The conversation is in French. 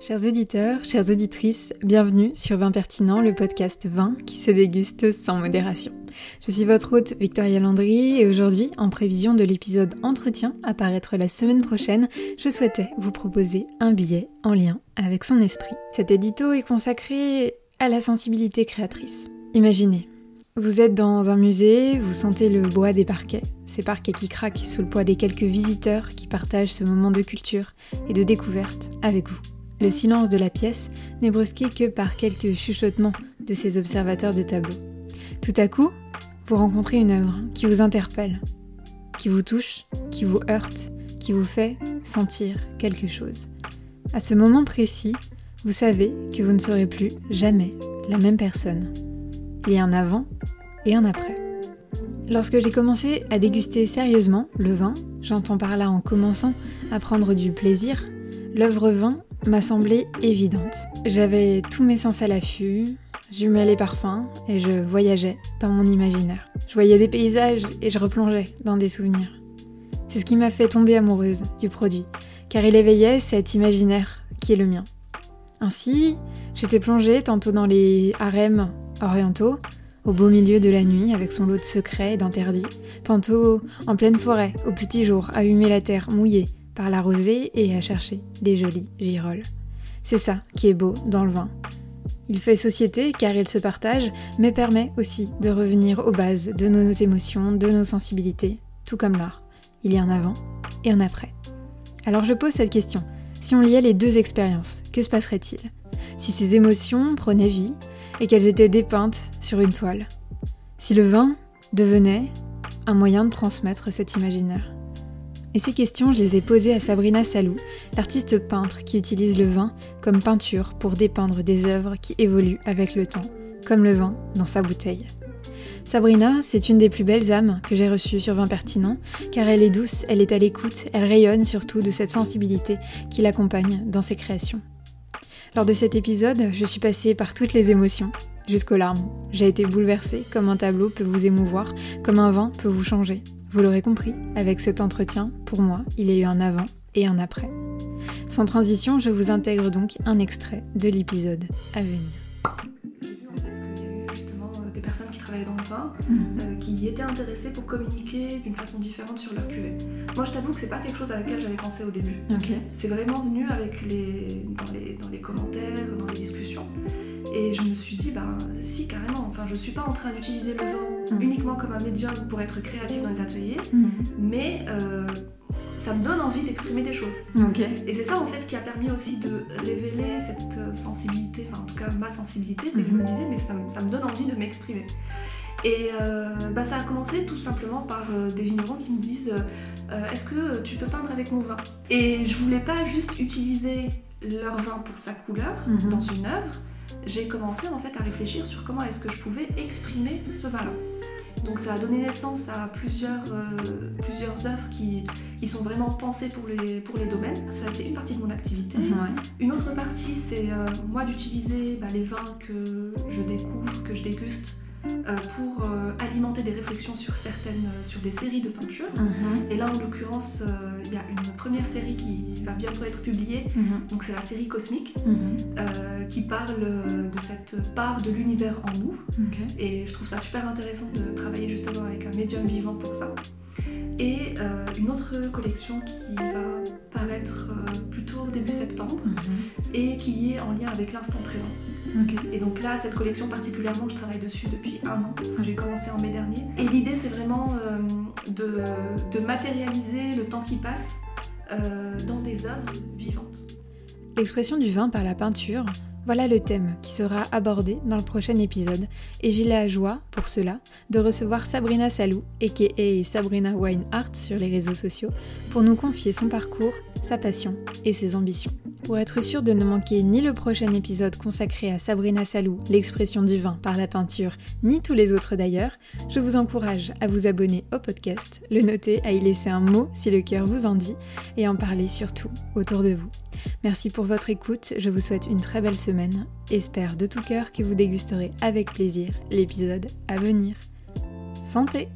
Chers auditeurs, chères auditrices, bienvenue sur Vin Pertinent, le podcast vin qui se déguste sans modération. Je suis votre hôte Victoria Landry et aujourd'hui, en prévision de l'épisode Entretien à paraître la semaine prochaine, je souhaitais vous proposer un billet en lien avec son esprit. Cet édito est consacré à la sensibilité créatrice. Imaginez, vous êtes dans un musée, vous sentez le bois des parquets, ces parquets qui craquent sous le poids des quelques visiteurs qui partagent ce moment de culture et de découverte avec vous. Le silence de la pièce n'est brusqué que par quelques chuchotements de ces observateurs de tableau. Tout à coup, vous rencontrez une œuvre qui vous interpelle, qui vous touche, qui vous heurte, qui vous fait sentir quelque chose. À ce moment précis, vous savez que vous ne serez plus jamais la même personne. Il y a un avant et un après. Lorsque j'ai commencé à déguster sérieusement le vin, j'entends par là en commençant à prendre du plaisir, l'œuvre vin m'a semblé évidente. J'avais tous mes sens à l'affût, j'humais les parfums et je voyageais dans mon imaginaire. Je voyais des paysages et je replongeais dans des souvenirs. C'est ce qui m'a fait tomber amoureuse du produit, car il éveillait cet imaginaire qui est le mien. Ainsi, j'étais plongée tantôt dans les harems orientaux, au beau milieu de la nuit avec son lot de secrets et d'interdits, tantôt en pleine forêt, au petit jour, à humer la terre mouillée, par la rosée et à chercher des jolies girolles. C'est ça qui est beau dans le vin. Il fait société car il se partage, mais permet aussi de revenir aux bases de nos émotions, de nos sensibilités, tout comme l'art. Il y a un avant et un après. Alors je pose cette question. Si on liait les deux expériences, que se passerait-il? Si ces émotions prenaient vie et qu'elles étaient dépeintes sur une toile? Si le vin devenait un moyen de transmettre cet imaginaire? Et ces questions, je les ai posées à Sabrina Salou, l'artiste peintre qui utilise le vin comme peinture pour dépeindre des œuvres qui évoluent avec le temps, comme le vin dans sa bouteille. Sabrina, c'est une des plus belles âmes que j'ai reçues sur Vin Pertinent, car elle est douce, elle est à l'écoute, elle rayonne surtout de cette sensibilité qui l'accompagne dans ses créations. Lors de cet épisode, je suis passée par toutes les émotions, jusqu'aux larmes. J'ai été bouleversée, comme un tableau peut vous émouvoir, comme un vin peut vous changer. Vous l'aurez compris, avec cet entretien, pour moi, il y a eu un avant et un après. Sans transition, je vous intègre donc un extrait de l'épisode à venir. J'ai vu en fait qu'il y a eu justement euh, des personnes qui travaillaient dans le vin, euh, qui étaient intéressées pour communiquer d'une façon différente sur leur cuvée. Moi je t'avoue que c'est pas quelque chose à laquelle j'avais pensé au début. Ok. C'est vraiment venu avec les... Dans, les... dans les commentaires, dans les discussions. Et je me suis dit, bah si, carrément. Enfin, je suis pas en train d'utiliser le vin Mhm. uniquement comme un médium pour être créatif dans les ateliers, Mhm. mais euh, ça me donne envie d'exprimer des choses. Et c'est ça en fait qui a permis aussi de révéler cette euh, sensibilité, enfin en tout cas ma sensibilité, c'est que je me disais, mais ça, me- ça me donne envie de m'exprimer. Et euh, bah, ça a commencé tout simplement par euh, des vignerons qui me disent euh, Est-ce que tu peux peindre avec mon vin? Et je voulais pas juste utiliser leur vin pour sa couleur Mhm. dans une œuvre, j'ai commencé en fait à réfléchir sur comment est-ce que je pouvais exprimer ce vin-là. Donc ça a donné naissance à plusieurs, euh, plusieurs œuvres qui, qui sont vraiment pensées pour les, pour les domaines. Ça c'est une partie de mon activité. Ouais. Une autre partie, c'est euh, moi d'utiliser bah, les vins que je découvre, que je déguste, euh, pour des réflexions sur certaines, euh, sur des séries de peintures. Mhm. Et là, en l'occurrence, euh, il y a une première série qui va bientôt être publiée. Mhm. Donc c'est la série Cosmique, Mhm. euh, qui parle de cette part de l'univers en nous. Et je trouve ça super intéressant de travailler justement avec un médium vivant pour ça. Et euh, une autre collection qui va paraître plutôt début septembre et qui est en lien avec l'instant présent. Et donc là, cette collection particulièrement, je travaille dessus depuis un an, parce que j'ai commencé en mai dernier. Et l'idée, c'est vraiment euh, de, de matérialiser le temps qui passe euh, dans des œuvres vivantes. L'expression du vin par la peinture, voilà le thème qui sera abordé dans le prochain épisode, et j'ai la joie, pour cela, de recevoir Sabrina Salou, aka Sabrina Wine Art sur les réseaux sociaux, pour nous confier son parcours, sa passion et ses ambitions. Pour être sûr de ne manquer ni le prochain épisode consacré à Sabrina Salou, l'expression du vin par la peinture, ni tous les autres d'ailleurs, je vous encourage à vous abonner au podcast, le noter, à y laisser un mot si le cœur vous en dit, et en parler surtout autour de vous. Merci pour votre écoute, je vous souhaite une très belle semaine. Espère de tout cœur que vous dégusterez avec plaisir l'épisode à venir. Santé